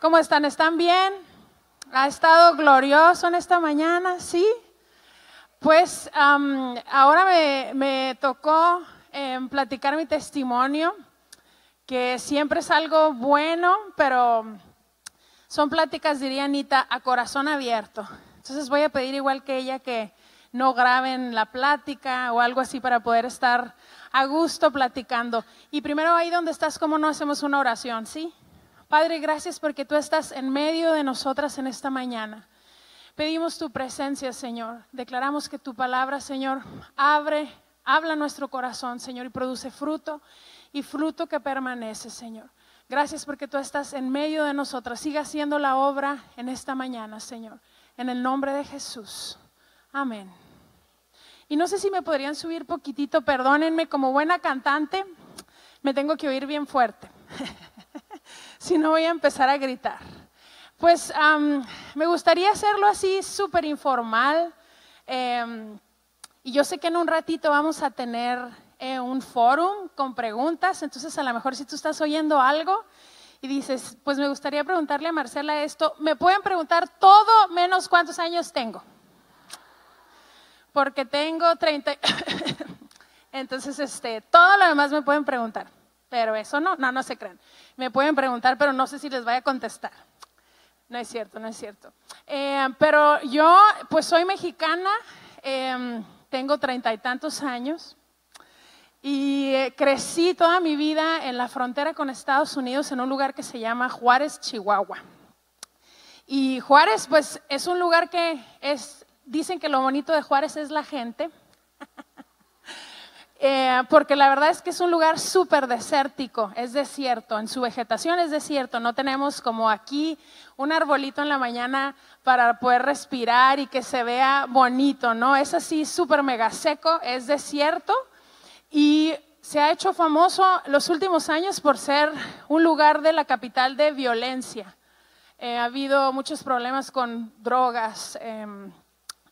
¿Cómo están? ¿Están bien? ¿Ha estado glorioso en esta mañana? ¿Sí? Pues am, ahora me, me tocó em, platicar mi testimonio, que siempre es algo bueno, pero son pláticas, diría Anita, a corazón abierto. Entonces voy a pedir igual que ella que no graben la plática o algo así para poder estar a gusto platicando. Y primero ahí donde estás, ¿cómo no hacemos una oración? ¿Sí? Padre, gracias porque tú estás en medio de nosotras en esta mañana. Pedimos tu presencia, Señor. Declaramos que tu palabra, Señor, abre, habla nuestro corazón, Señor, y produce fruto y fruto que permanece, Señor. Gracias porque tú estás en medio de nosotras. Siga haciendo la obra en esta mañana, Señor. En el nombre de Jesús. Amén. Y no sé si me podrían subir poquitito, perdónenme, como buena cantante, me tengo que oír bien fuerte. si no voy a empezar a gritar. Pues me gustaría hacerlo así súper informal. em, y yo sé que en un ratito vamos a tener eh, un forum con preguntas, entonces a lo mejor si tú estás oyendo algo y dices, pues me gustaría preguntarle a Marcela esto, me pueden preguntar todo menos cuántos años tengo porque tengo 30. Entonces, este, todo lo demás me pueden preguntar, pero eso no, no, no se crean. Me pueden preguntar, pero no sé si les vaya a contestar. No es cierto, no es cierto. Eh, pero yo, pues soy mexicana, eh, tengo treinta y tantos años y eh, crecí toda mi vida en la frontera con Estados Unidos en un lugar que se llama Juárez, Chihuahua. Y Juárez, pues es un lugar que es, dicen que lo bonito de Juárez es la gente, Eh, porque la verdad es que es un lugar súper desértico, es desierto, en su vegetación es desierto, no tenemos como aquí un arbolito en la mañana para poder respirar y que se vea bonito, ¿no? Es así súper mega seco, es desierto y se ha hecho famoso los últimos años por ser un lugar de la capital de violencia. Eh, ha habido muchos problemas con drogas, em,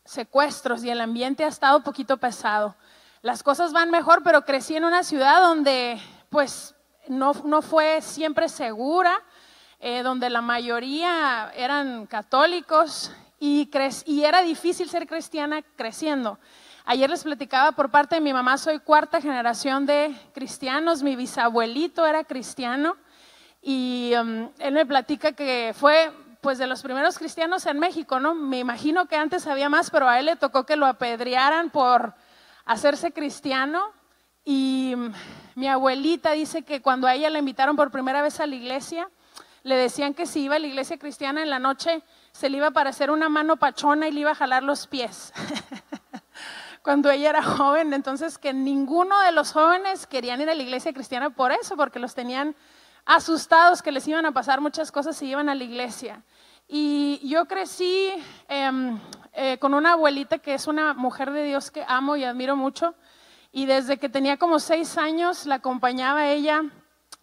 secuestros y el ambiente ha estado un poquito pesado. Las cosas van mejor, pero crecí en una ciudad donde pues no, no fue siempre segura, eh, donde la mayoría eran católicos y, cre- y era difícil ser cristiana creciendo. Ayer les platicaba por parte de mi mamá, soy cuarta generación de cristianos, mi bisabuelito era cristiano y um, él me platica que fue pues de los primeros cristianos en México, ¿no? Me imagino que antes había más, pero a él le tocó que lo apedrearan por hacerse cristiano y mi abuelita dice que cuando a ella la invitaron por primera vez a la iglesia, le decían que si iba a la iglesia cristiana en la noche se le iba a aparecer una mano pachona y le iba a jalar los pies. Cuando ella era joven, entonces que ninguno de los jóvenes querían ir a la iglesia cristiana por eso, porque los tenían asustados que les iban a pasar muchas cosas si iban a la iglesia. Y yo crecí em, eh, con una abuelita que es una mujer de Dios que amo y admiro mucho. Y desde que tenía como seis años la acompañaba ella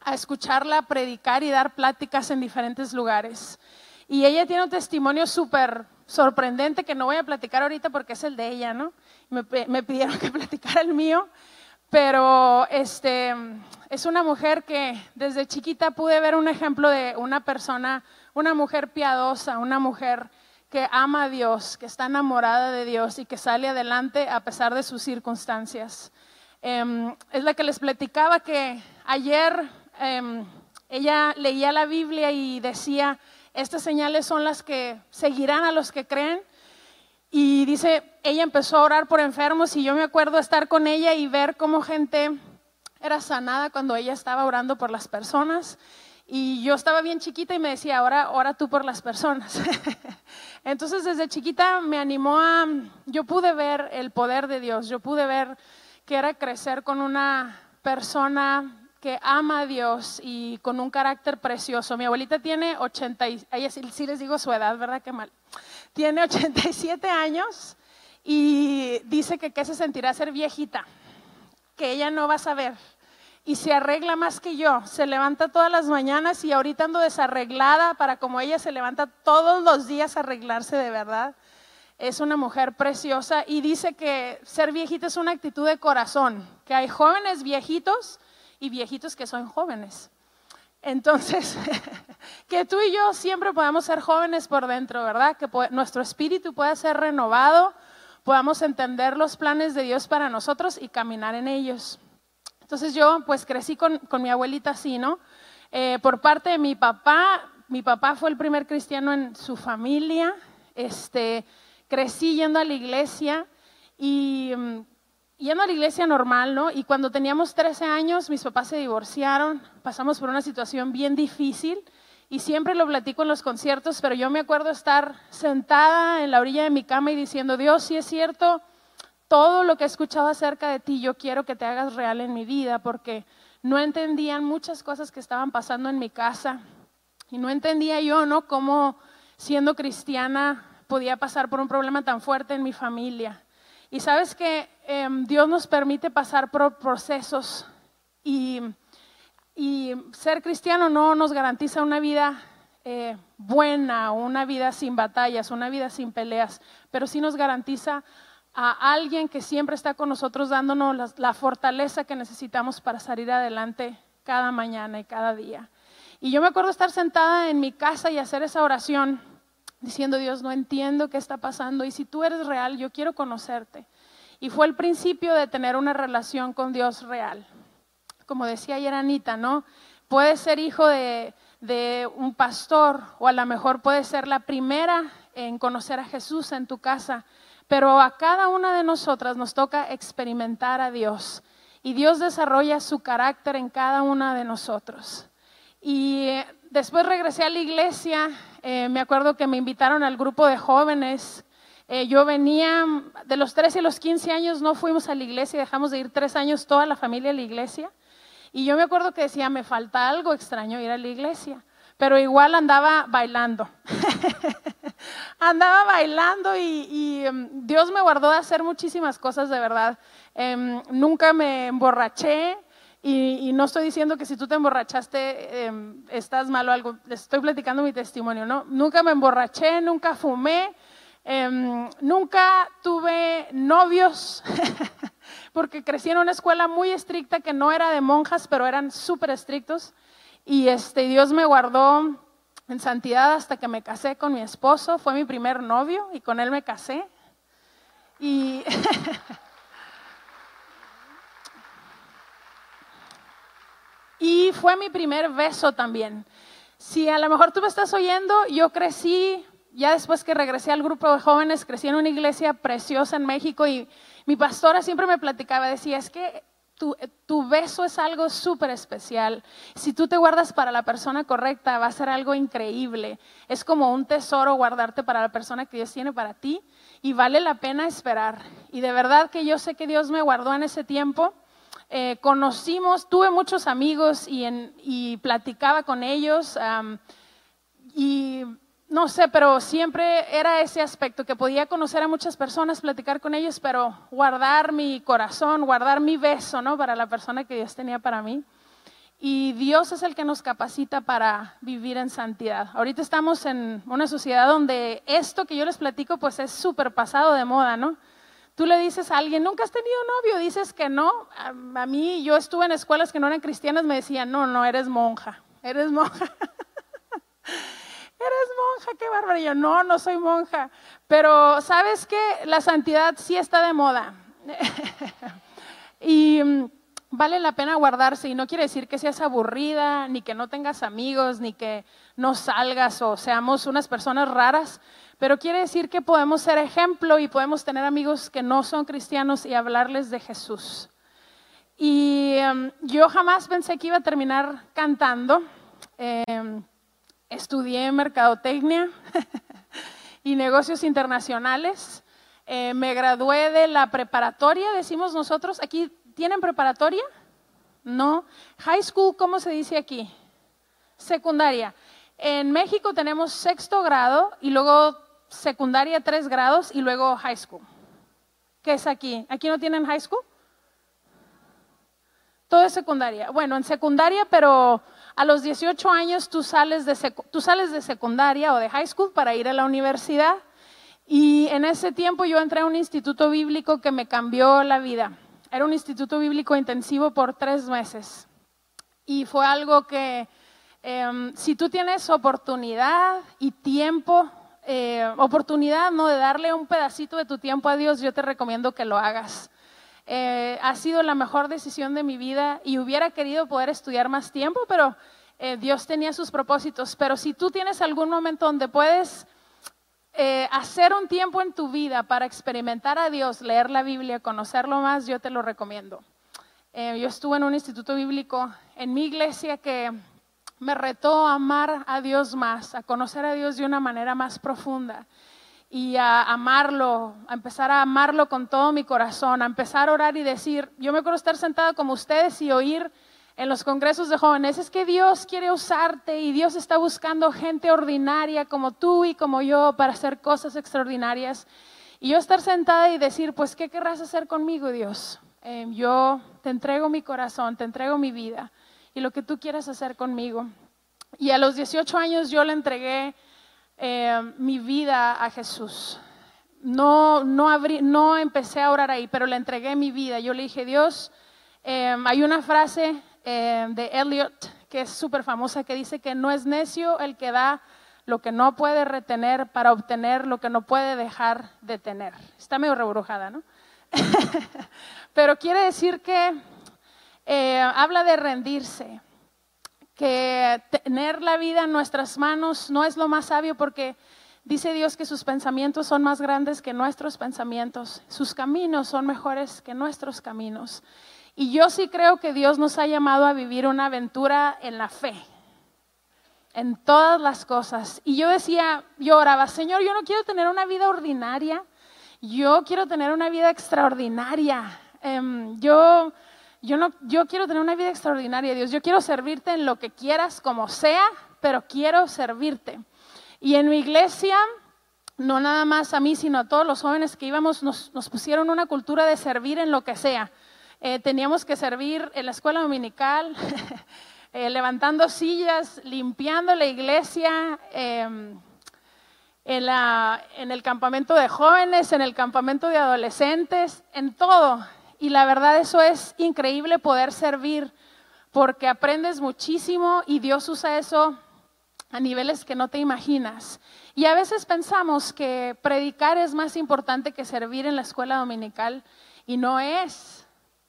a escucharla predicar y dar pláticas en diferentes lugares. Y ella tiene un testimonio súper sorprendente que no voy a platicar ahorita porque es el de ella, ¿no? Me, me pidieron que platicara el mío, pero este, es una mujer que desde chiquita pude ver un ejemplo de una persona, una mujer piadosa, una mujer que ama a Dios, que está enamorada de Dios y que sale adelante a pesar de sus circunstancias. Em, es la que les platicaba que ayer em, ella leía la Biblia y decía, estas señales son las que seguirán a los que creen. Y dice, ella empezó a orar por enfermos y yo me acuerdo estar con ella y ver cómo gente era sanada cuando ella estaba orando por las personas. Y yo estaba bien chiquita y me decía, ahora ora tú por las personas. Entonces desde chiquita me animó a, yo pude ver el poder de Dios, yo pude ver que era crecer con una persona que ama a Dios y con un carácter precioso. Mi abuelita tiene 80, y, ella sí, les digo su edad, ¿verdad? Qué mal. Tiene 87 años y dice que qué se sentirá ser viejita, que ella no va a saber. Y se arregla más que yo, se levanta todas las mañanas y ahorita ando desarreglada para como ella se levanta todos los días a arreglarse de verdad. Es una mujer preciosa y dice que ser viejita es una actitud de corazón, que hay jóvenes viejitos y viejitos que son jóvenes. Entonces, que tú y yo siempre podamos ser jóvenes por dentro, ¿verdad? Que nuestro espíritu pueda ser renovado, podamos entender los planes de Dios para nosotros y caminar en ellos. Entonces yo pues crecí con, mi abuelita así, ¿no? Eh, por parte de mi papá, mi papá fue el primer cristiano en su familia, este, crecí yendo a la iglesia y mm, yendo a la iglesia normal, ¿no? Y cuando teníamos 13 años, mis papás se divorciaron, pasamos por una situación bien difícil y siempre lo platico en los conciertos, pero yo me acuerdo estar sentada en la orilla de mi cama y diciendo, Dios, si es cierto, todo lo que he escuchado acerca de ti, yo quiero que te hagas real en mi vida, porque no entendían muchas cosas que estaban pasando en mi casa y no entendía yo, ¿no? Cómo siendo cristiana podía pasar por un problema tan fuerte en mi familia. Y sabes que em, Dios nos permite pasar por procesos y, ser cristiano no nos garantiza una vida eh, buena, una vida sin batallas, una vida sin peleas, pero sí nos garantiza a alguien que siempre está con nosotros dándonos la, fortaleza que necesitamos para salir adelante cada mañana y cada día. Y yo me acuerdo estar sentada en mi casa y hacer esa oración diciendo, Dios, no entiendo qué está pasando y si tú eres real, yo quiero conocerte. Y fue el principio de tener una relación con Dios real. Como decía ayer Anita, ¿no? Puedes ser hijo de, de un pastor o a lo mejor puedes ser la primera en conocer a Jesús en tu casa, pero a cada una de nosotras nos toca experimentar a Dios y Dios desarrolla su carácter en cada una de nosotros. Y después regresé a la iglesia, eh, me acuerdo que me invitaron al grupo de jóvenes. Eh, yo venía de los 13 a los 15 años, no fuimos a la iglesia, dejamos de ir tres años toda la familia a la iglesia. Y yo me acuerdo que decía, me falta algo extraño ir a la iglesia, pero igual andaba bailando. andaba bailando y, em, Dios me guardó de hacer muchísimas cosas de verdad. Em, nunca me emborraché, y, no estoy diciendo que si tú te emborrachaste em, estás mal o algo, estoy platicando mi testimonio, ¿no? Nunca me emborraché, nunca fumé, nunca tuve novios, porque crecí en una escuela muy estricta que no era de monjas, pero eran súper estrictos. Y este, Dios me guardó en santidad hasta que me casé con mi esposo, fue mi primer novio y con él me casé. Y Y fue mi primer beso también. Si a lo mejor tú me estás oyendo, yo crecí, ya después que regresé al grupo de jóvenes, crecí en una iglesia preciosa en México y mi pastora siempre me platicaba, decía, es que tu, beso es algo súper especial. Si tú te guardas para la persona correcta, va a ser algo increíble. Es como un tesoro guardarte para la persona que Dios tiene para ti y vale la pena esperar. Y de verdad que yo sé que Dios me guardó en ese tiempo eh, conocimos, tuve muchos amigos y, platicaba con ellos y no sé, pero siempre era ese aspecto que podía conocer a muchas personas, platicar con ellos, pero guardar mi corazón, guardar mi beso, ¿no? Para la persona que Dios tenía para mí. Y Dios es el que nos capacita para vivir en santidad. Ahorita estamos en una sociedad donde esto que yo les platico, pues es súper pasado de moda, ¿no? Tú le dices a alguien, ¿nunca has tenido novio? Dices que no. A, mí, yo estuve en escuelas que no eran cristianas, me decían, no, no, eres monja, eres monja. Monja, qué bárbaro. No, no soy monja. Pero, ¿sabes qué? La santidad sí está de moda. y mm, vale la pena guardarse y no quiere decir que seas aburrida, ni que no tengas amigos, ni que no salgas o seamos unas personas raras, pero quiere decir que podemos ser ejemplo y podemos tener amigos que no son cristianos y hablarles de Jesús. Y em, yo jamás pensé que iba a terminar cantando. Em, estudié mercadotecnia y negocios internacionales. Eh, me gradué de la preparatoria, decimos nosotros. ¿Aquí tienen preparatoria? No. High school, ¿cómo se dice aquí? Secundaria. En México tenemos sexto grado y luego secundaria tres grados y luego high school. ¿Qué es aquí? ¿Aquí no tienen high school? Todo es secundaria. Bueno, en secundaria, pero a los 18 años tú sales, de tú sales de secundaria o de high school para ir a la universidad. Y en ese tiempo yo entré a un instituto bíblico que me cambió la vida. Era un instituto bíblico intensivo por tres meses. Y fue algo que em, si tú tienes oportunidad y tiempo, eh, oportunidad no de darle un pedacito de tu tiempo a Dios, yo te recomiendo que lo hagas. Eh, ha sido la mejor decisión de mi vida y hubiera querido poder estudiar más tiempo, pero eh, Dios tenía sus propósitos. Pero si tú tienes algún momento donde puedes eh, hacer un tiempo en tu vida para experimentar a Dios, leer la Biblia, conocerlo más, yo te lo recomiendo. Yo estuve en un instituto bíblico en mi iglesia que me retó a amar a Dios más, a conocer a Dios de una manera más profunda y a amarlo, a empezar a amarlo con todo mi corazón, a empezar a orar y decir, yo me acuerdo estar sentada como ustedes y oír en los congresos de jóvenes es que Dios quiere usarte y Dios está buscando gente ordinaria como tú y como yo para hacer cosas extraordinarias. Y yo estar sentada y decir, pues, ¿qué querrás hacer conmigo, Dios? Em, yo te entrego mi corazón, te entrego mi vida y lo que tú quieras hacer conmigo. Y a los 18 años yo le entregué em, mi vida a Jesús. No, no, abrí, no empecé a orar ahí, pero le entregué mi vida. Yo le dije, Dios, em, hay una frase eh, de Eliot, que es súper famosa, que dice que no es necio el que da lo que no puede retener para obtener lo que no puede dejar de tener. Está medio rebrujada, ¿no? Pero quiere decir que eh, habla de rendirse, que tener la vida en nuestras manos no es lo más sabio porque dice Dios que sus pensamientos son más grandes que nuestros pensamientos, sus caminos son mejores que nuestros caminos. Y yo sí creo que Dios nos ha llamado a vivir una aventura en la fe, en todas las cosas. Y yo decía, yo oraba, Señor, yo no quiero tener una vida ordinaria, yo quiero tener una vida extraordinaria. Em, yo, yo, no, yo quiero tener una vida extraordinaria, Dios. Yo quiero servirte en lo que quieras, como sea, pero quiero servirte. Y en mi iglesia, no nada más a mí, sino a todos los jóvenes que íbamos, nos, pusieron una cultura de servir en lo que sea. Eh, teníamos que servir en la escuela dominical, eh, levantando sillas, limpiando la iglesia, em, en, en el campamento de jóvenes, en el campamento de adolescentes, en todo. Y la verdad eso es increíble poder servir porque aprendes muchísimo y Dios usa eso a niveles que no te imaginas. Y a veces pensamos que predicar es más importante que servir en la escuela dominical y no es.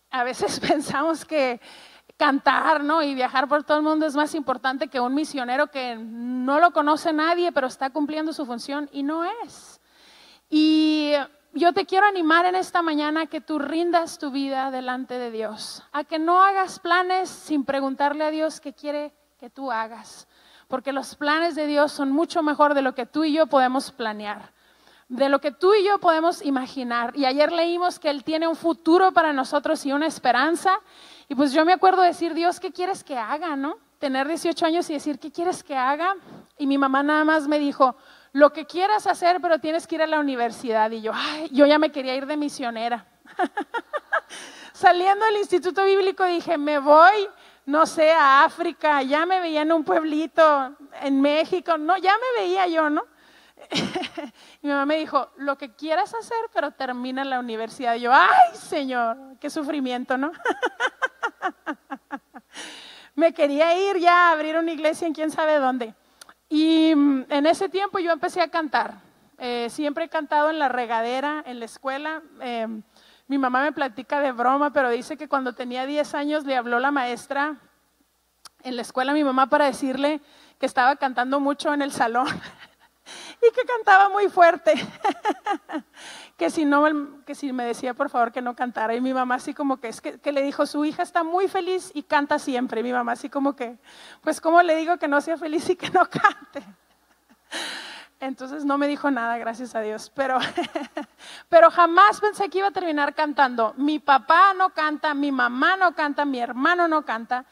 A veces pensamos que cantar ¿no? y viajar por todo el mundo es más importante que un misionero que no lo conoce nadie, pero está cumpliendo su función y no es. Y yo te quiero animar en esta mañana a que tú rindas tu vida delante de Dios, a que no hagas planes sin preguntarle a Dios qué quiere que tú hagas, porque los planes de Dios son mucho mejor de lo que tú y yo podemos planear de lo que tú y yo podemos imaginar. Y ayer leímos que Él tiene un futuro para nosotros y una esperanza. Y pues yo me acuerdo decir, Dios, ¿qué quieres que haga? ¿No? Tener 18 años y decir, ¿qué quieres que haga? Y mi mamá nada más me dijo, lo que quieras hacer, pero tienes que ir a la universidad. Y yo, ay, yo ya me quería ir de misionera. Saliendo del Instituto Bíblico dije, me voy, no sé, a África, ya me veía en un pueblito, en México, no, ya me veía yo, ¿no? mi mamá me dijo, lo que quieras hacer, pero termina la universidad. Y yo, ay, Señor, qué sufrimiento, ¿no? me quería ir ya a abrir una iglesia en quién sabe dónde. Y mm, en ese tiempo yo empecé a cantar. Eh, siempre he cantado en la regadera, en la escuela. Em, mi mamá me platica de broma, pero dice que cuando tenía 10 años le habló la maestra en la escuela a mi mamá para decirle que estaba cantando mucho en el salón y que cantaba muy fuerte. que si no, que si me decía por favor que no cantara. Y mi mamá así como que es que, que, le dijo, su hija está muy feliz y canta siempre. Mi mamá así como que, pues ¿cómo le digo que no sea feliz y que no cante? Entonces no me dijo nada, gracias a Dios. Pero, pero jamás pensé que iba a terminar cantando. Mi papá no canta, mi mamá no canta, mi hermano no canta.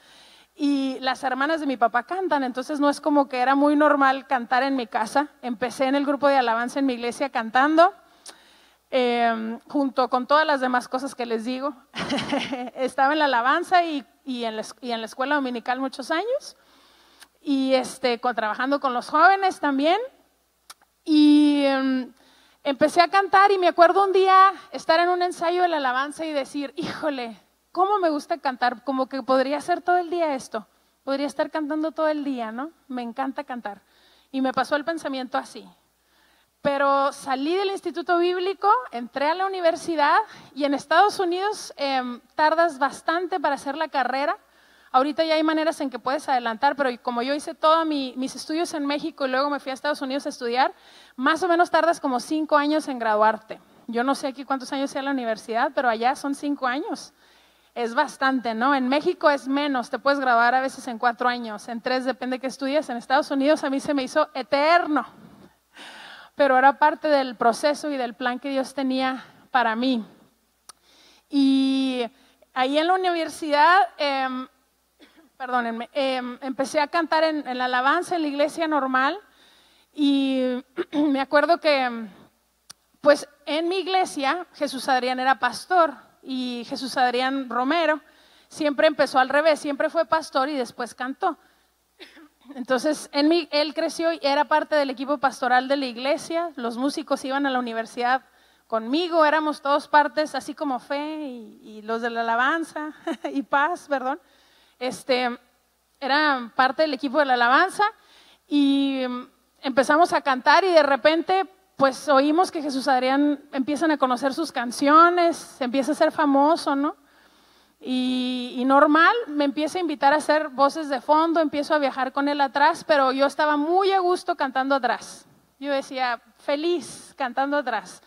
Y las hermanas de mi papá cantan, entonces no es como que era muy normal cantar en mi casa. Empecé en el grupo de alabanza en mi iglesia cantando, em, junto con todas las demás cosas que les digo. Estaba en la alabanza y, en la, escuela dominical muchos años, y este, con, trabajando con los jóvenes también. Y um, empecé a cantar y me acuerdo un día estar en un ensayo de la alabanza y decir, híjole, ¿cómo me gusta cantar? Como que podría hacer todo el día esto. Podría estar cantando todo el día, ¿no? Me encanta cantar. Y me pasó el pensamiento así. Pero salí del instituto bíblico, entré a la universidad y en Estados Unidos eh, tardas bastante para hacer la carrera. Ahorita ya hay maneras en que puedes adelantar, pero como yo hice todos mi, mis estudios en México y luego me fui a Estados Unidos a estudiar, más o menos tardas como cinco años en graduarte. Yo no sé aquí cuántos años sea la universidad, pero allá son cinco años es bastante, ¿no? En México es menos, te puedes graduar a veces en cuatro años, en tres depende que estudies. En Estados Unidos a mí se me hizo eterno, pero era parte del proceso y del plan que Dios tenía para mí. Y ahí en la universidad, eh, perdónenme, eh, empecé a cantar en, en la alabanza en la iglesia normal y me acuerdo que, pues en mi iglesia, Jesús Adrián era pastor y Jesús Adrián Romero siempre empezó al revés, siempre fue pastor y después cantó. Entonces, él creció y era parte del equipo pastoral de la iglesia, los músicos iban a la universidad conmigo, éramos todos partes, así como fe y, y los de la alabanza y paz, perdón, este, eran parte del equipo de la alabanza y empezamos a cantar y de repente pues oímos que Jesús Adrián empiezan a conocer sus canciones, empieza a ser famoso, ¿no? Y, y, normal, me empieza a invitar a hacer voces de fondo, empiezo a viajar con él atrás, pero yo estaba muy a gusto cantando atrás. Yo decía, feliz cantando atrás.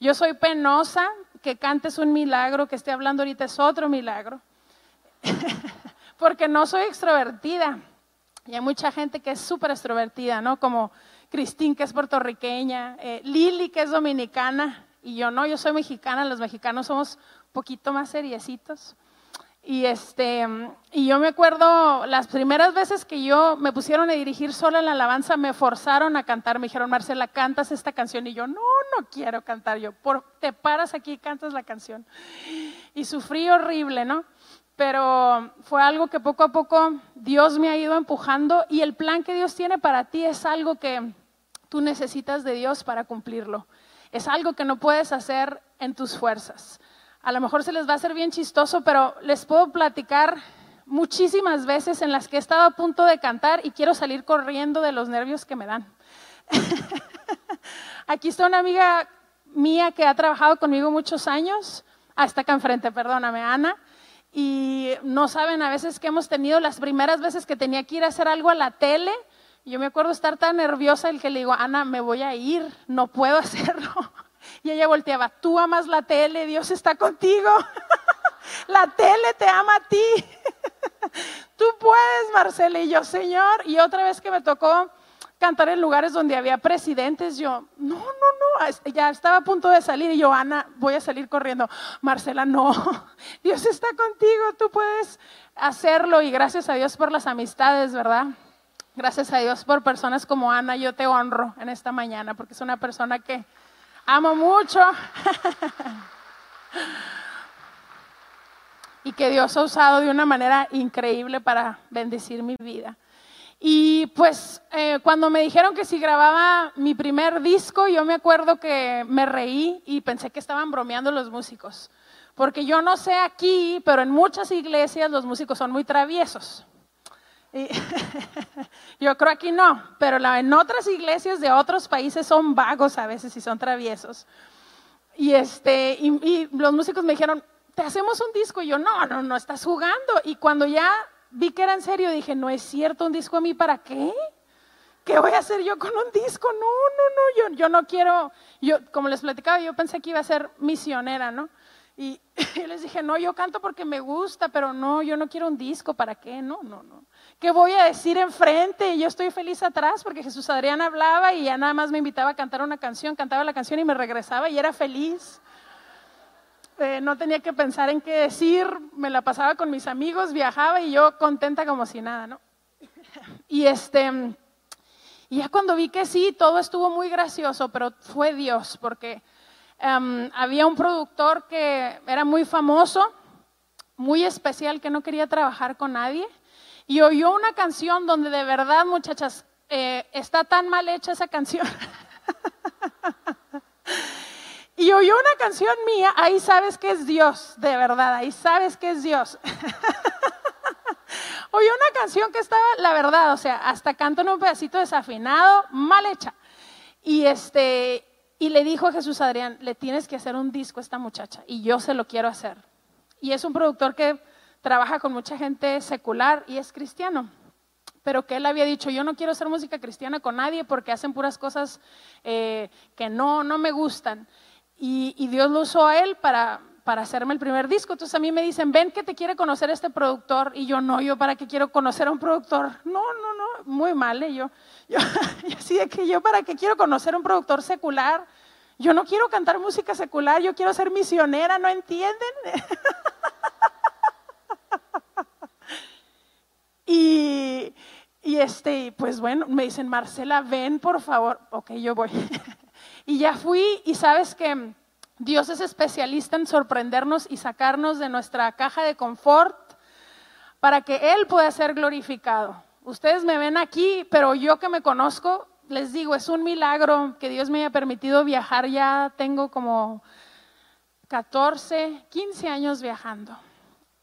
Yo soy penosa, que cantes un milagro, que esté hablando ahorita es otro milagro, porque no soy extrovertida. Y hay mucha gente que es súper extrovertida, ¿no? Como Cristín, que es puertorriqueña, eh, Lili, que es dominicana, y yo no, yo soy mexicana, los mexicanos somos un poquito más seriecitos. Y, este, y yo me acuerdo, las primeras veces que yo me pusieron a dirigir sola en la alabanza, me forzaron a cantar, me dijeron, Marcela, cantas esta canción. Y yo, no, no quiero cantar. Yo, por, te paras aquí y cantas la canción. Y sufrí horrible, ¿no? Pero fue algo que poco a poco Dios me ha ido empujando y el plan que Dios tiene para ti es algo que tú necesitas de Dios para cumplirlo. Es algo que no puedes hacer en tus fuerzas. A lo mejor se les va a hacer bien chistoso, pero les puedo platicar muchísimas veces en las que he estado a punto de cantar y quiero salir corriendo de los nervios que me dan. Aquí está una amiga mía que ha trabajado conmigo muchos años, hasta acá enfrente, perdóname, Ana, y no saben a veces que hemos tenido las primeras veces que tenía que ir a hacer algo a la tele yo me acuerdo estar tan nerviosa el que le digo, Ana, me voy a ir, no puedo hacerlo. Y ella volteaba, tú amas la tele, Dios está contigo. La tele te ama a ti. Tú puedes, Marcela. Y yo, Señor. Y otra vez que me tocó cantar en lugares donde había presidentes, yo, no, no, no, ya estaba a punto de salir y yo, Ana, voy a salir corriendo. Marcela, no, Dios está contigo, tú puedes hacerlo y gracias a Dios por las amistades, ¿verdad? Gracias a Dios por personas como Ana, yo te honro en esta mañana porque es una persona que amo mucho y que Dios ha usado de una manera increíble para bendecir mi vida. Y pues eh, cuando me dijeron que si grababa mi primer disco, yo me acuerdo que me reí y pensé que estaban bromeando los músicos. Porque yo no sé aquí, pero en muchas iglesias los músicos son muy traviesos. yo creo aquí no, pero en otras iglesias de otros países son vagos a veces y son traviesos. Y, este, y, los músicos me dijeron, te hacemos un disco. Y yo, no, no, no, estás jugando. Y cuando ya vi que era en serio, dije, no es cierto, un disco a mí, ¿para qué? ¿Qué voy a hacer yo con un disco? No, no, no, yo, yo no quiero, yo, como les platicaba, yo pensé que iba a ser misionera, ¿no? Y, y les dije, no, yo canto porque me gusta, pero no, yo no quiero un disco, ¿para qué? No, no, no. ¿Qué voy a decir enfrente? Yo estoy feliz atrás porque Jesús Adrián hablaba y ya nada más me invitaba a cantar una canción, cantaba la canción y me regresaba y era feliz. Eh, no tenía que pensar en qué decir, me la pasaba con mis amigos, viajaba y yo contenta como si nada, ¿no? Y este, y ya cuando vi que sí, todo estuvo muy gracioso, pero fue Dios, porque em, había un productor que era muy famoso, muy especial, que no quería trabajar con nadie y oyó una canción donde de verdad, muchachas, eh, está tan mal hecha esa canción. y oyó una canción mía, ahí sabes que es Dios, de verdad, ahí sabes que es Dios. oyó una canción que estaba, la verdad, o sea, hasta canto en un pedacito desafinado, mal hecha. Y este, y le dijo a Jesús Adrián, le tienes que hacer un disco a esta muchacha, y yo se lo quiero hacer. Y es un productor que trabaja con mucha gente secular y es cristiano. Pero que él había dicho, yo no quiero hacer música cristiana con nadie porque hacen puras cosas eh, que no, no me gustan. Y, Dios lo usó a él para, para hacerme el primer disco. Entonces a mí me dicen, ven que te quiere conocer este productor. Y yo, no, yo para qué quiero conocer a un productor. No, no, no, muy mal. ¿eh? Yo, yo, yo así de que yo para qué quiero conocer a un productor secular. Yo no quiero cantar música secular, yo quiero ser misionera, ¿no entienden? Y, este, pues bueno, me dicen, Marcela, ven por favor. Ok, yo voy. y ya fui y sabes que Dios es especialista en sorprendernos y sacarnos de nuestra caja de confort para que Él pueda ser glorificado. Ustedes me ven aquí, pero yo que me conozco, les digo, es un milagro que Dios me haya permitido viajar. Ya tengo como 14, 15 años viajando.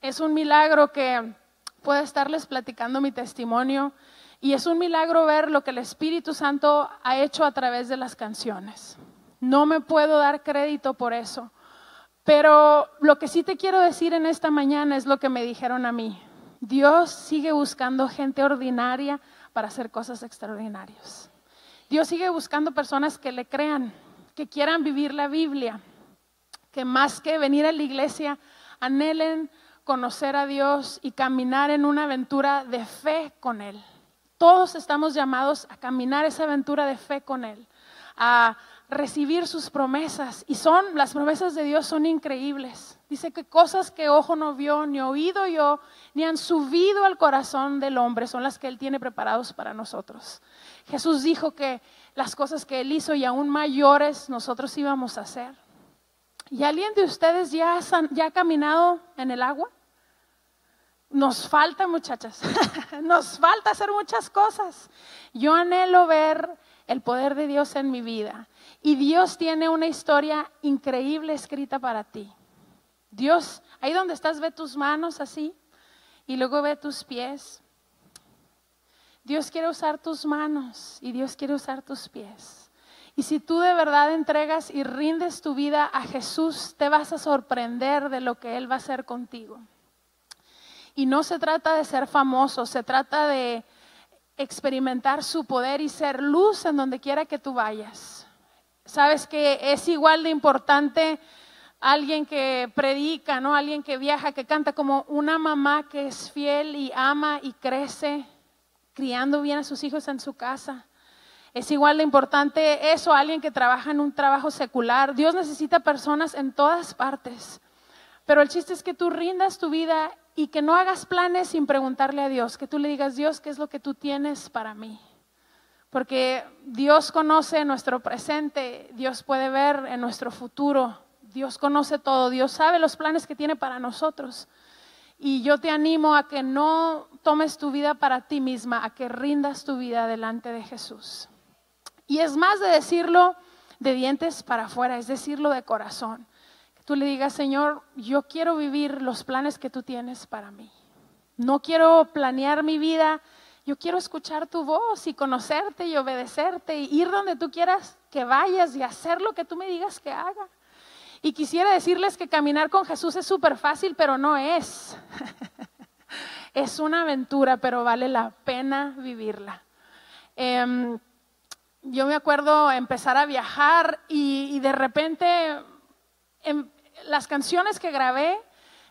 Es un milagro que pueda estarles platicando mi testimonio y es un milagro ver lo que el Espíritu Santo ha hecho a través de las canciones. No me puedo dar crédito por eso, pero lo que sí te quiero decir en esta mañana es lo que me dijeron a mí. Dios sigue buscando gente ordinaria para hacer cosas extraordinarias. Dios sigue buscando personas que le crean, que quieran vivir la Biblia, que más que venir a la iglesia anhelen conocer a Dios y caminar en una aventura de fe con Él. Todos estamos llamados a caminar esa aventura de fe con Él, a recibir sus promesas. Y son, las promesas de Dios son increíbles. Dice que cosas que ojo no vio, ni oído yo, ni han subido al corazón del hombre, son las que Él tiene preparados para nosotros. Jesús dijo que las cosas que Él hizo y aún mayores nosotros íbamos a hacer. ¿Y alguien de ustedes ya, ha caminado en el agua? Nos falta, muchachas, nos falta hacer muchas cosas. Yo anhelo ver el poder de Dios en mi vida. Y Dios tiene una historia increíble escrita para ti. Dios, ahí donde estás, ve tus manos así y luego ve tus pies. Dios quiere usar tus manos y Dios quiere usar tus pies. Y si tú de verdad entregas y rindes tu vida a Jesús, te vas a sorprender de lo que Él va a hacer contigo. Y no se trata de ser famoso, se trata de experimentar su poder y ser luz en donde quiera que tú vayas. Sabes que es igual de importante alguien que predica, ¿no? Alguien que viaja, que canta, como una mamá que es fiel y ama y crece, criando bien a sus hijos en su casa. Es igual de importante eso, alguien que trabaja en un trabajo secular. Dios necesita personas en todas partes. Pero el chiste es que tú rindas tu vida y que no hagas planes sin preguntarle a Dios, que tú le digas, Dios, ¿qué es lo que tú tienes para mí? Porque Dios conoce nuestro presente, Dios puede ver en nuestro futuro, Dios conoce todo, Dios sabe los planes que tiene para nosotros. Y yo te animo a que no tomes tu vida para ti misma, a que rindas tu vida delante de Jesús. Y es más de decirlo de dientes para afuera, es decirlo de corazón. Tú le digas, Señor, yo quiero vivir los planes que tú tienes para mí. No quiero planear mi vida, yo quiero escuchar tu voz y conocerte y obedecerte y ir donde tú quieras que vayas y hacer lo que tú me digas que haga. Y quisiera decirles que caminar con Jesús es súper fácil, pero no es. es una aventura, pero vale la pena vivirla. Em, yo me acuerdo empezar a viajar y, de repente em, las canciones que grabé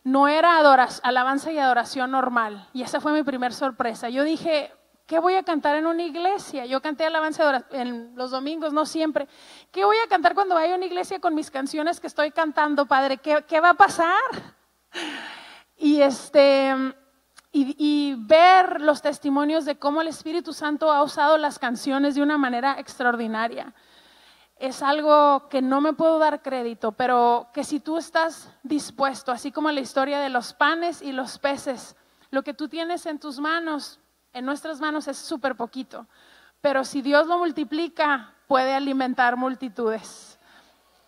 no era alabanza y adoración normal. Y esa fue mi primer sorpresa. Yo dije, ¿qué voy a cantar en una iglesia? Yo canté alabanza en los domingos, no siempre. ¿Qué voy a cantar cuando vaya a una iglesia con mis canciones que estoy cantando, Padre? ¿Qué, qué va a pasar? Y este, y, ver los testimonios de cómo el Espíritu Santo ha usado las canciones de una manera extraordinaria. Es algo que no me puedo dar crédito, pero que si tú estás dispuesto, así como la historia de los panes y los peces, lo que tú tienes en tus manos, en nuestras manos es súper poquito, pero si Dios lo multiplica, puede alimentar multitudes.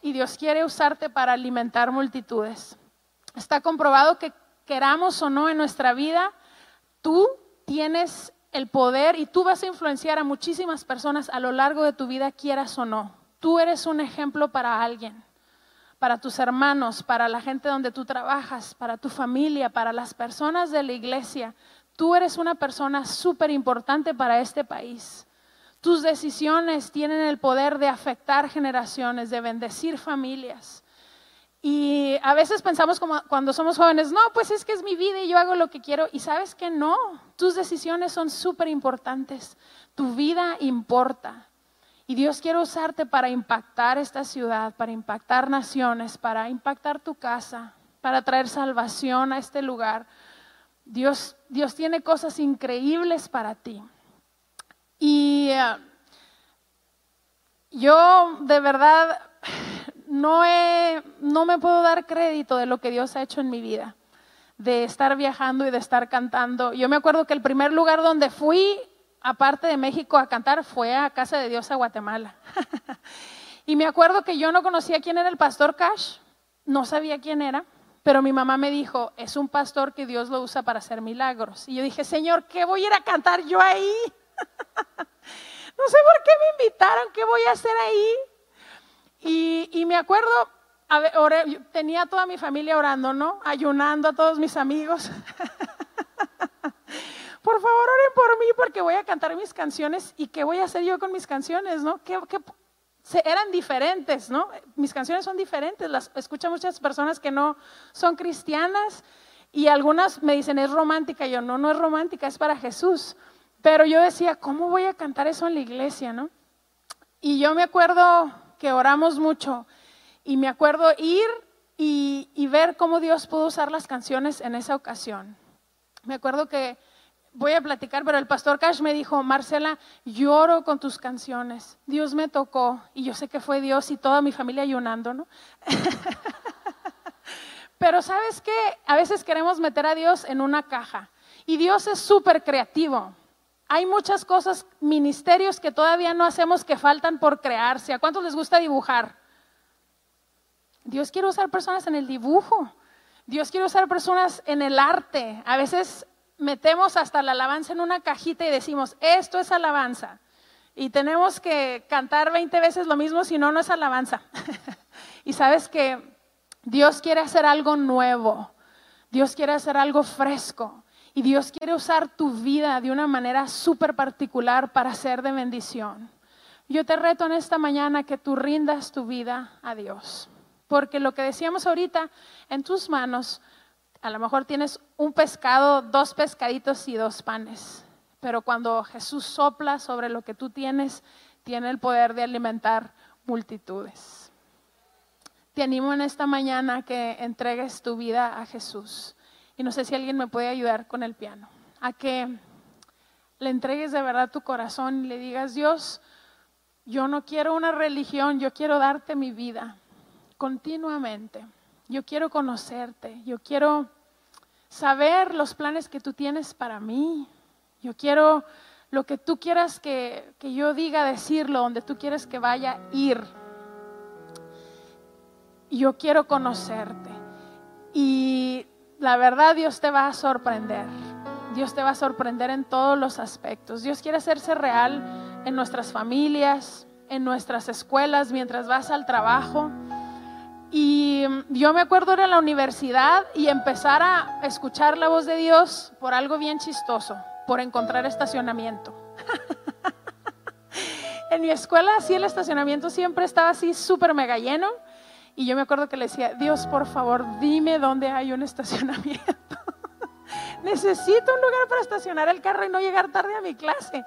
Y Dios quiere usarte para alimentar multitudes. Está comprobado que queramos o no en nuestra vida, tú tienes el poder y tú vas a influenciar a muchísimas personas a lo largo de tu vida, quieras o no. Tú eres un ejemplo para alguien, para tus hermanos, para la gente donde tú trabajas, para tu familia, para las personas de la iglesia. Tú eres una persona súper importante para este país. Tus decisiones tienen el poder de afectar generaciones, de bendecir familias. Y a veces pensamos como cuando somos jóvenes, no, pues es que es mi vida y yo hago lo que quiero. Y sabes que no, tus decisiones son súper importantes. Tu vida importa. Y Dios quiere usarte para impactar esta ciudad, para impactar naciones, para impactar tu casa, para traer salvación a este lugar. Dios, Dios tiene cosas increíbles para ti. Y eh, yo de verdad no, me puedo dar crédito de lo que Dios ha hecho en mi vida, de estar viajando y de estar cantando. Yo me acuerdo que el primer lugar donde fui, aparte de México, a cantar fue a Casa de Dios a Guatemala. y me acuerdo que yo no conocía quién era el pastor Cash, no sabía quién era, pero mi mamá me dijo, es un pastor que Dios lo usa para hacer milagros. Y yo dije, Señor, ¿qué voy a ir a cantar yo ahí? no sé por qué me invitaron, ¿qué voy a hacer ahí? Y, me acuerdo, tenía toda mi familia orando, ¿no? Ayunando a todos mis amigos. por favor, oren por mí porque voy a cantar mis canciones y qué voy a hacer yo con mis canciones, ¿no? Que, eran diferentes, ¿no? Mis canciones son diferentes, las escuchan muchas personas que no son cristianas y algunas me dicen es romántica, yo no, no es romántica, es para Jesús. Pero yo decía, ¿cómo voy a cantar eso en la iglesia, no? Y yo me acuerdo que oramos mucho y me acuerdo ir y, ver cómo Dios pudo usar las canciones en esa ocasión. Me acuerdo que voy a platicar, pero el pastor Cash me dijo, Marcela, lloro con tus canciones. Dios me tocó y yo sé que fue Dios y toda mi familia ayunando, ¿no? pero sabes qué, a veces queremos meter a Dios en una caja y Dios es súper creativo. Hay muchas cosas, ministerios que todavía no hacemos que faltan por crearse. ¿A cuántos les gusta dibujar? Dios quiere usar personas en el dibujo. Dios quiere usar personas en el arte. A veces metemos hasta la alabanza en una cajita y decimos, esto es alabanza. Y tenemos que cantar 20 veces lo mismo, si no, no es alabanza. y sabes que Dios quiere hacer algo nuevo. Dios quiere hacer algo fresco. Y Dios quiere usar tu vida de una manera súper particular para ser de bendición. Yo te reto en esta mañana que tú rindas tu vida a Dios. Porque lo que decíamos ahorita, en tus manos, a lo mejor tienes un pescado, dos pescaditos y dos panes. Pero cuando Jesús sopla sobre lo que tú tienes, tiene el poder de alimentar multitudes. Te animo en esta mañana que entregues tu vida a Jesús y no sé si alguien me puede ayudar con el piano, a que le entregues de verdad tu corazón y le digas, Dios, yo no quiero una religión, yo quiero darte mi vida continuamente. Yo quiero conocerte, yo quiero saber los planes que tú tienes para mí. Yo quiero lo que tú quieras que, que yo diga, decirlo, donde tú quieres que vaya, ir. Yo quiero conocerte. Y la verdad Dios te va a sorprender. Dios te va a sorprender en todos los aspectos. Dios quiere hacerse real en nuestras familias, en nuestras escuelas, mientras vas al trabajo. Y yo me acuerdo era en la universidad y empezar a escuchar la voz de Dios por algo bien chistoso, por encontrar estacionamiento. en mi escuela, sí, el estacionamiento siempre estaba así súper mega lleno. Y yo me acuerdo que le decía, Dios, por favor, dime dónde hay un estacionamiento. Necesito un lugar para estacionar el carro y no llegar tarde a mi clase.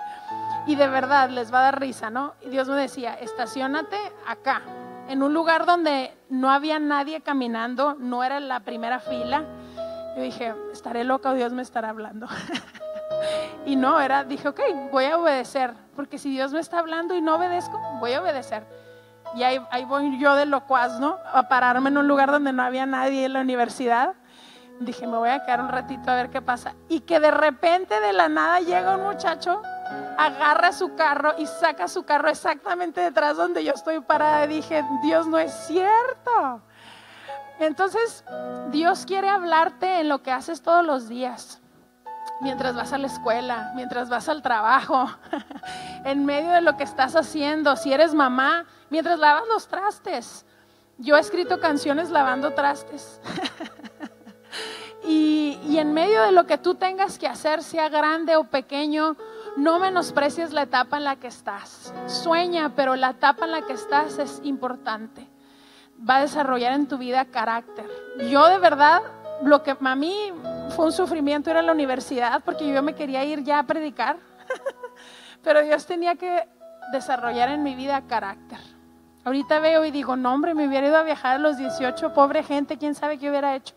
Y de verdad les va a dar risa, ¿no? Y Dios me decía, estacionate acá, en un lugar donde no había nadie caminando, no era la primera fila. Yo dije, estaré loca o Dios me estará hablando. y no, era, dije, ok, voy a obedecer, porque si Dios me está hablando y no obedezco, voy a obedecer. Y ahí, ahí voy yo de locuaz, ¿no? A pararme en un lugar donde no había nadie en la universidad. Dije, me voy a quedar un ratito a ver qué pasa. Y que de repente de la nada llega un muchacho agarra su carro y saca su carro exactamente detrás donde yo estoy parada. Y dije, Dios no es cierto. Entonces, Dios quiere hablarte en lo que haces todos los días. Mientras vas a la escuela, mientras vas al trabajo, en medio de lo que estás haciendo, si eres mamá, mientras lavas los trastes. Yo he escrito canciones lavando trastes. y, en medio de lo que tú tengas que hacer, sea grande o pequeño, no menosprecies la etapa en la que estás. Sueña, pero la etapa en la que estás es importante. Va a desarrollar en tu vida carácter. Yo de verdad, lo que a mí fue un sufrimiento era la universidad, porque yo me quería ir ya a predicar. pero Dios tenía que desarrollar en mi vida carácter. Ahorita veo y digo, no hombre, me hubiera ido a viajar a los 18, pobre gente, quién sabe qué hubiera hecho.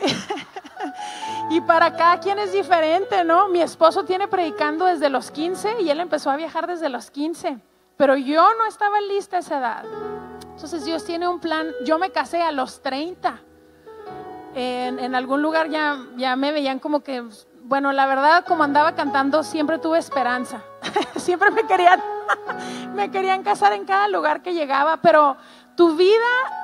y para cada quien es diferente, ¿no? Mi esposo tiene predicando desde los 15 y él empezó a viajar desde los 15, pero yo no estaba lista a esa edad. Entonces Dios tiene un plan, yo me casé a los 30. En, algún lugar ya, ya me veían como que, bueno, la verdad, como andaba cantando, siempre tuve esperanza. siempre me querían, me querían casar en cada lugar que llegaba, pero tu vida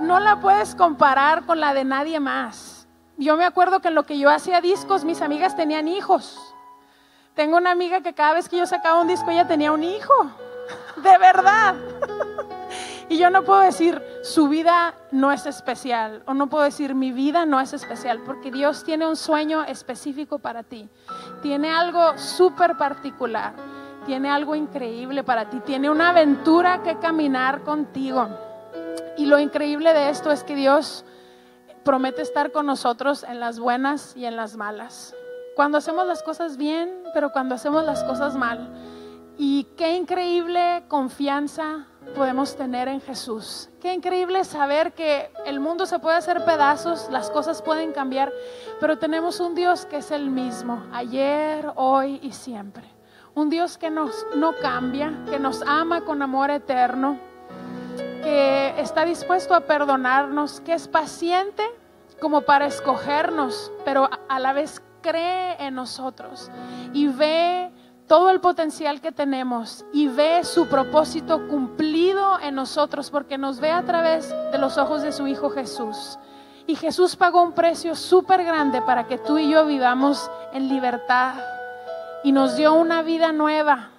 no la puedes comparar con la de nadie más yo me acuerdo que en lo que yo hacía discos, mis amigas tenían hijos. Tengo una amiga que cada vez que yo sacaba un disco, ella tenía un hijo. De verdad. Y yo no puedo decir, su vida no es especial. O no puedo decir, mi vida no es especial. Porque Dios tiene un sueño específico para ti. Tiene algo súper particular. Tiene algo increíble para ti. Tiene una aventura que caminar contigo. Y lo increíble de esto es que Dios promete estar con nosotros en las buenas y en las malas. Cuando hacemos las cosas bien, pero cuando hacemos las cosas mal. Y qué increíble confianza podemos tener en Jesús. Qué increíble saber que el mundo se puede hacer pedazos, las cosas pueden cambiar, pero tenemos un Dios que es el mismo, ayer, hoy y siempre. Un Dios que nos, no cambia, que nos ama con amor eterno, que está dispuesto a perdonarnos, que es paciente como para escogernos, pero a la vez cree en nosotros y ve todo el potencial que tenemos y ve su propósito cumplido en nosotros porque nos ve a través de los ojos de su Hijo Jesús. Y Jesús pagó un precio súper grande para que tú y yo vivamos en libertad y nos dio una vida nueva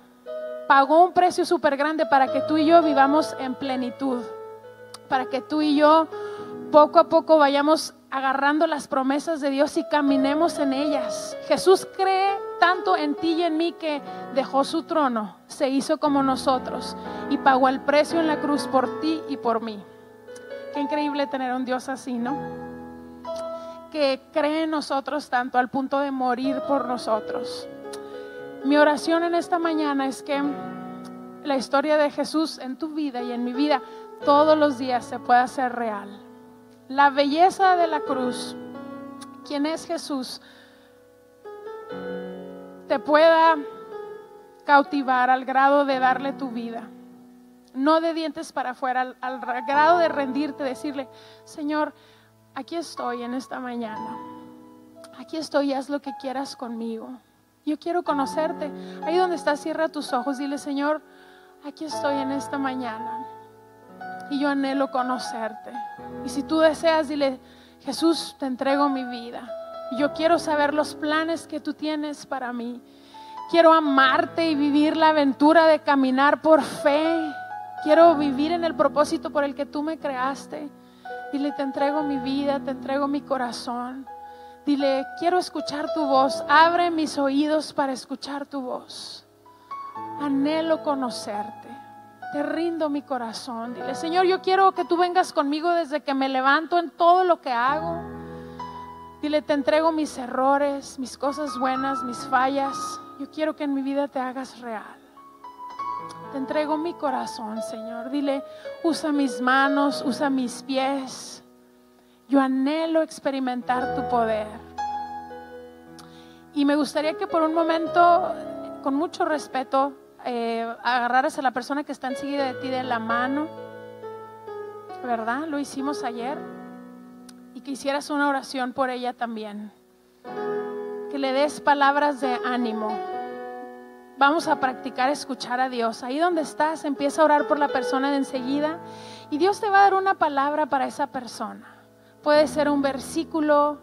pagó un precio súper grande para que tú y yo vivamos en plenitud, para que tú y yo poco a poco vayamos agarrando las promesas de Dios y caminemos en ellas. Jesús cree tanto en ti y en mí que dejó su trono, se hizo como nosotros y pagó el precio en la cruz por ti y por mí. Qué increíble tener un Dios así, ¿no? Que cree en nosotros tanto al punto de morir por nosotros. Mi oración en esta mañana es que la historia de Jesús en tu vida y en mi vida todos los días se pueda hacer real. La belleza de la cruz, quien es Jesús, te pueda cautivar al grado de darle tu vida. No de dientes para afuera, al, grado de rendirte, decirle, Señor, aquí estoy en esta mañana. Aquí estoy, haz lo que quieras conmigo. Yo quiero conocerte. Ahí donde estás, cierra tus ojos. Dile, Señor, aquí estoy en esta mañana. Y yo anhelo conocerte. Y si tú deseas, dile, Jesús, te entrego mi vida. Yo quiero saber los planes que tú tienes para mí. Quiero amarte y vivir la aventura de caminar por fe. Quiero vivir en el propósito por el que tú me creaste. Dile, te entrego mi vida, te entrego mi corazón. Dile, quiero escuchar tu voz. Abre mis oídos para escuchar tu voz. Anhelo conocerte. Te rindo mi corazón. Dile, Señor, yo quiero que tú vengas conmigo desde que me levanto en todo lo que hago. Dile, te entrego mis errores, mis cosas buenas, mis fallas. Yo quiero que en mi vida te hagas real. Te entrego mi corazón, Señor. Dile, usa mis manos, usa mis pies. Yo anhelo experimentar tu poder. Y me gustaría que por un momento, con mucho respeto, eh, agarraras a la persona que está enseguida de ti de la mano. ¿Verdad? Lo hicimos ayer. Y que hicieras una oración por ella también. Que le des palabras de ánimo Vamos a practicar escuchar a Dios. Ahí donde estás, empieza a orar por la persona de enseguida y Dios te va a dar una palabra para esa persona. Puede ser un versículo,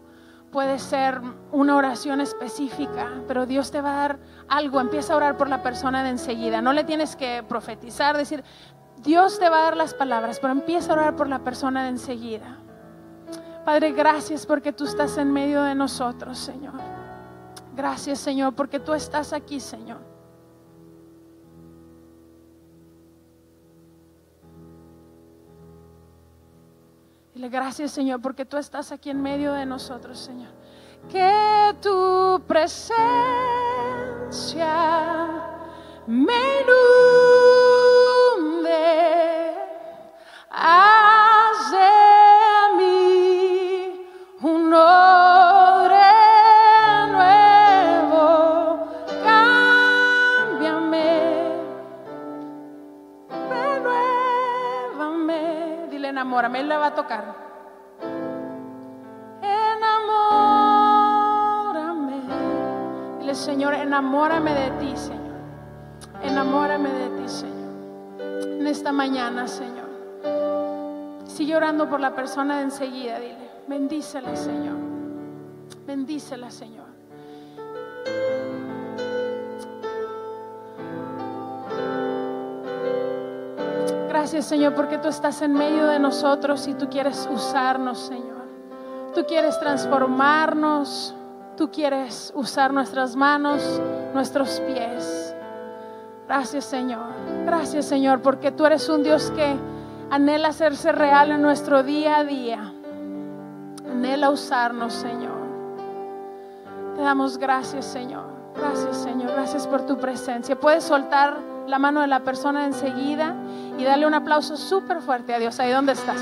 puede ser una oración específica, pero Dios te va a dar algo. Empieza a orar por la persona de enseguida. No le tienes que profetizar, decir, Dios te va a dar las palabras, pero empieza a orar por la persona de enseguida. Padre, gracias porque tú estás en medio de nosotros, Señor. Gracias, Señor, porque tú estás aquí, Señor. Dile gracias, Señor, porque tú estás aquí en medio de nosotros, Señor. Que tu presencia me inunde. Mañana, Señor. Sigue orando por la persona de enseguida, dile. Bendícela, Señor. Bendícela, Señor. Gracias, Señor, porque tú estás en medio de nosotros y tú quieres usarnos, Señor. Tú quieres transformarnos. Tú quieres usar nuestras manos, nuestros pies. Gracias, Señor. Gracias, Señor, porque tú eres un Dios que anhela hacerse real en nuestro día a día. Anhela usarnos, Señor. Te damos gracias, Señor. Gracias, Señor. Gracias por tu presencia. Puedes soltar la mano de la persona enseguida y darle un aplauso súper fuerte a Dios ahí donde estás.